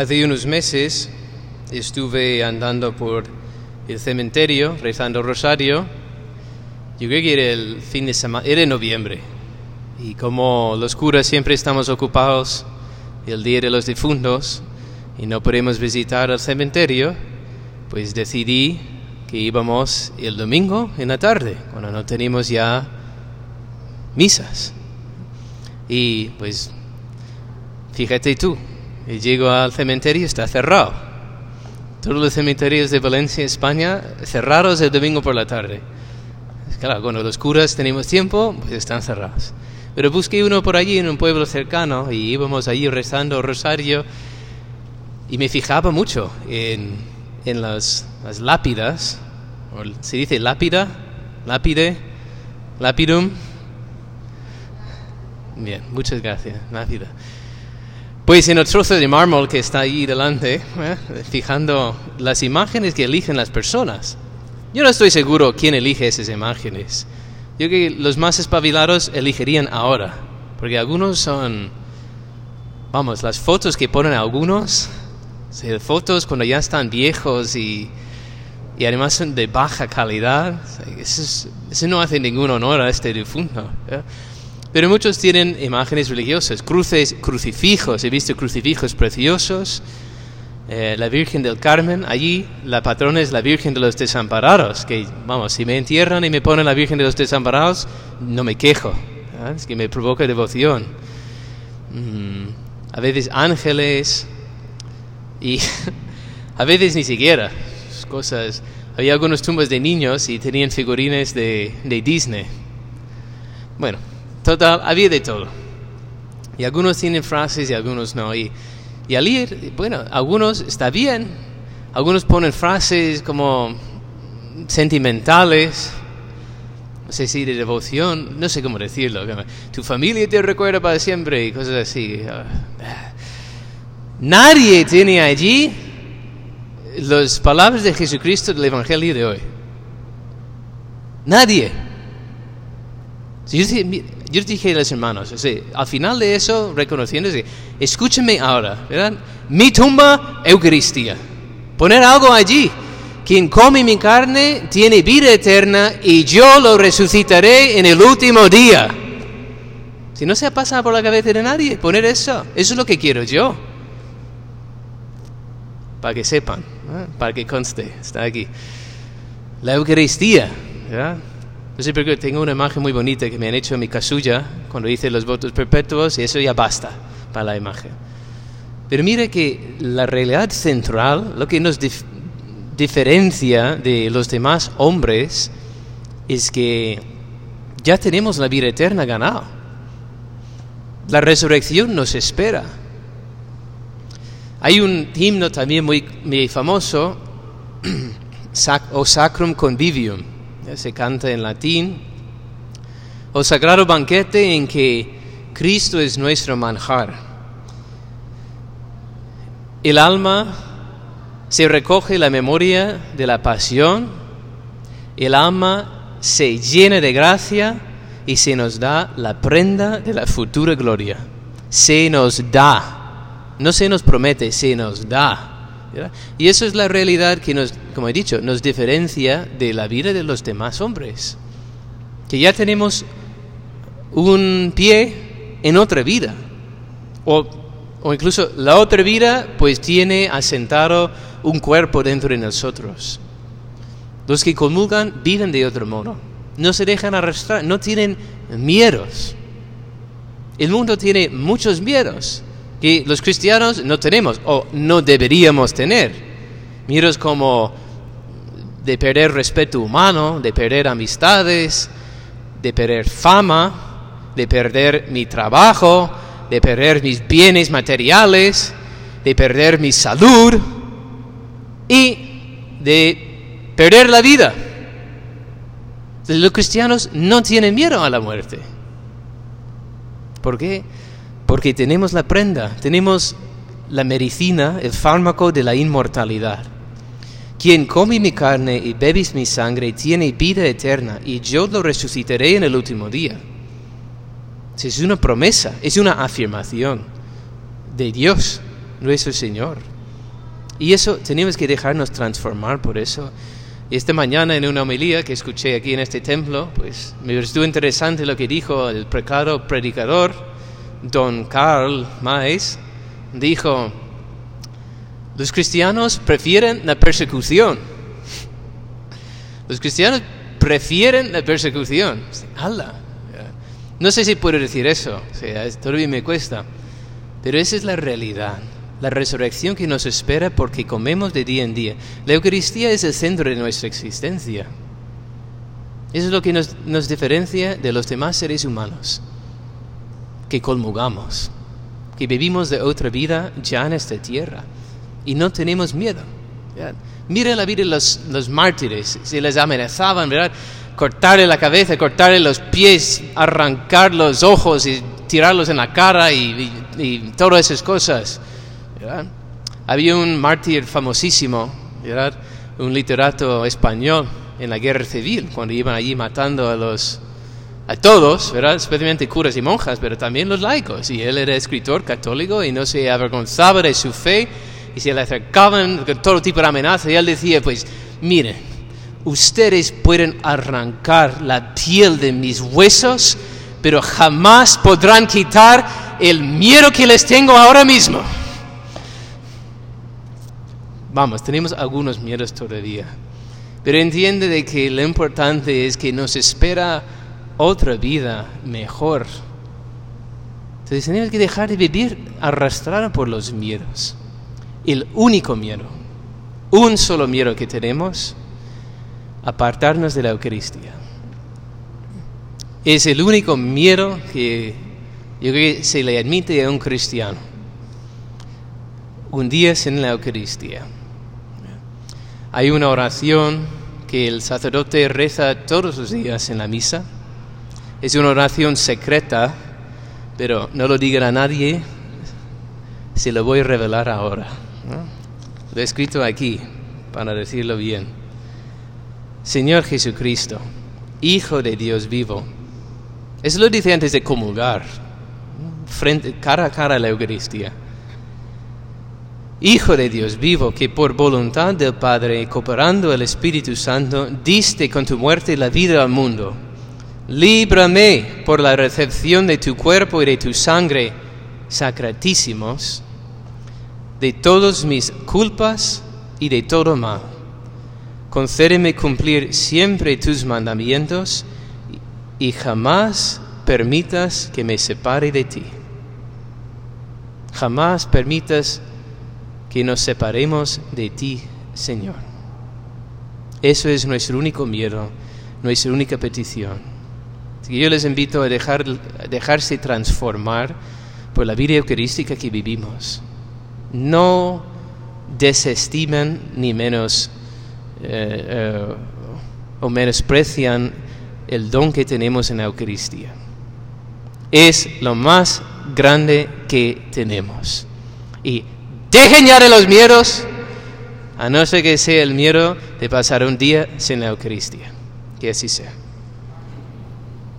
Hace unos meses estuve andando por el cementerio rezando rosario. Yo creo que era el fin de semana, era noviembre. Y como los curas siempre estamos ocupados el día de los difuntos y no podemos visitar el cementerio, pues decidí que íbamos el domingo en la tarde, cuando no teníamos ya misas. Y pues, fíjate tú, llego al cementerio y está cerrado. Todos los cementerios de Valencia, España, cerrados el domingo por la tarde. Claro, cuando los curas tenemos tiempo, pues están cerrados. Pero busqué uno por allí en un pueblo cercano y íbamos allí rezando rosario y me fijaba mucho en, en las, las lápidas, se dice lápida, lápide, lapidum. Bien, muchas gracias, lápida. Pues en el trozo de mármol que está ahí delante, ¿eh? fijando las imágenes que eligen las personas. Yo no estoy seguro quién elige esas imágenes. Yo creo que los más espabilados elegirían ahora, porque algunos son, vamos, las fotos que ponen algunos, fotos cuando ya están viejos y, y además son de baja calidad, eso, no hace ningún honor a este difunto. ¿eh? Pero muchos tienen imágenes religiosas, cruces, crucifijos, he visto crucifijos preciosos. Eh, la Virgen del Carmen, allí la patrona es la Virgen de los Desamparados, que vamos, si me entierran y me ponen la Virgen de los Desamparados, no me quejo, ¿eh? es que me provoca devoción. Mm, a veces ángeles y a veces ni siquiera cosas. Había algunos tumbas de niños y tenían figurines de, de Disney. Bueno, Total, había de todo. Y algunos tienen frases y algunos no. Y, y al ir, bueno, algunos está bien. Algunos ponen frases como sentimentales, no sé si de devoción, no sé cómo decirlo. Tu familia te recuerda para siempre y cosas así. Nadie tiene allí las palabras de Jesucristo del Evangelio de hoy. Nadie. Yo, yo dije a los hermanos, al final de eso, reconociendo, escúchame ahora, ¿verdad? Mi tumba, Eucaristía. Poner algo allí. Quien come mi carne tiene vida eterna y yo lo resucitaré en el último día. Si no se ha pasado por la cabeza de nadie, poner eso. Eso es lo que quiero yo. Para que sepan, para que conste, está aquí. La Eucaristía, ¿verdad? No sé tengo una imagen muy bonita que me han hecho en mi casulla cuando hice los votos perpetuos y eso ya basta para la imagen. Pero mire que la realidad central, lo que nos diferencia de los demás hombres, es que ya tenemos la vida eterna ganada. La resurrección nos espera. Hay un himno también muy, muy famoso, O Sacrum Convivium se canta en latín, o sagrado banquete en que Cristo es nuestro manjar. El alma se recoge la memoria de la pasión, el alma se llena de gracia y se nos da la prenda de la futura gloria. Se nos da, no se nos promete, se nos da. Y eso es la realidad que nos, como he dicho, nos diferencia de la vida de los demás hombres. Que ya tenemos un pie en otra vida. O, o incluso la otra vida pues tiene asentado un cuerpo dentro de nosotros. Los que comulgan viven de otro modo. No se dejan arrastrar, no tienen miedos. El mundo tiene muchos miedos que los cristianos no tenemos o no deberíamos tener. Miros como de perder respeto humano, de perder amistades, de perder fama, de perder mi trabajo, de perder mis bienes materiales, de perder mi salud y de perder la vida. Los cristianos no tienen miedo a la muerte. ¿Por qué? Porque tenemos la prenda, tenemos la medicina, el fármaco de la inmortalidad. Quien come mi carne y bebe mi sangre tiene vida eterna y yo lo resucitaré en el último día. Es una promesa, es una afirmación de Dios. nuestro Señor. Y eso tenemos que dejarnos transformar por eso. Y esta mañana en una homilía que escuché aquí en este templo, pues me pareció interesante lo que dijo el precado predicador, don Karl Maes. Dijo, los cristianos prefieren la persecución. Los cristianos prefieren la persecución. ¡Hala! No sé si puedo decir eso, o todavía me cuesta, pero esa es la realidad, la resurrección que nos espera porque comemos de día en día. La Eucaristía es el centro de nuestra existencia. Eso es lo que nos, nos diferencia de los demás seres humanos, que colmugamos, que vivimos de otra vida ya en esta tierra y no tenemos miedo. Mira la vida de los, los mártires, se les amenazaban, ¿verdad? cortarle la cabeza, cortarle los pies, arrancar los ojos y tirarlos en la cara y, todas esas cosas. Había un mártir famosísimo, un literato español en la guerra civil, cuando iban allí matando a los a todos, ¿verdad? especialmente curas y monjas, pero también los laicos. Y él era escritor católico y no se avergonzaba de su fe y se le acercaban con todo tipo de amenazas y él decía, pues miren, ustedes pueden arrancar la piel de mis huesos, pero jamás podrán quitar el miedo que les tengo ahora mismo. Vamos, tenemos algunos miedos todavía, pero entiende de que lo importante es que nos espera otra vida mejor. Entonces tenemos que dejar de vivir arrastrado por los miedos. El único miedo, un solo miedo que tenemos, apartarnos de la Eucaristía. Es el único miedo que yo creo que se le admite a un cristiano. Un día sin la Eucaristía. Hay una oración que el sacerdote reza todos los días en la misa. Es una oración secreta, pero no lo digan a nadie. Se lo voy a revelar ahora. Lo he escrito aquí para decirlo bien. Señor Jesucristo, Hijo de Dios vivo. Eso lo dice antes de comulgar, frente, cara a cara la Eucaristía. Hijo de Dios vivo, que por voluntad del Padre, cooperando el Espíritu Santo, diste con tu muerte la vida al mundo. Líbrame por la recepción de tu cuerpo y de tu sangre, sacratísimos, de todas mis culpas y de todo mal concédeme cumplir siempre tus mandamientos y jamás permitas que me separe de ti. Jamás permitas que nos separemos de ti, Señor. Eso es nuestro único miedo, nuestra única petición. Yo les invito a, dejar, dejarse transformar por la vida eucarística que vivimos. No desestimen ni menos eh, eh, o menosprecian el don que tenemos en la Eucaristía. Es lo más grande que tenemos. Y dejen ya de los miedos, a no ser que sea el miedo de pasar un día sin la Eucaristía. Que así sea.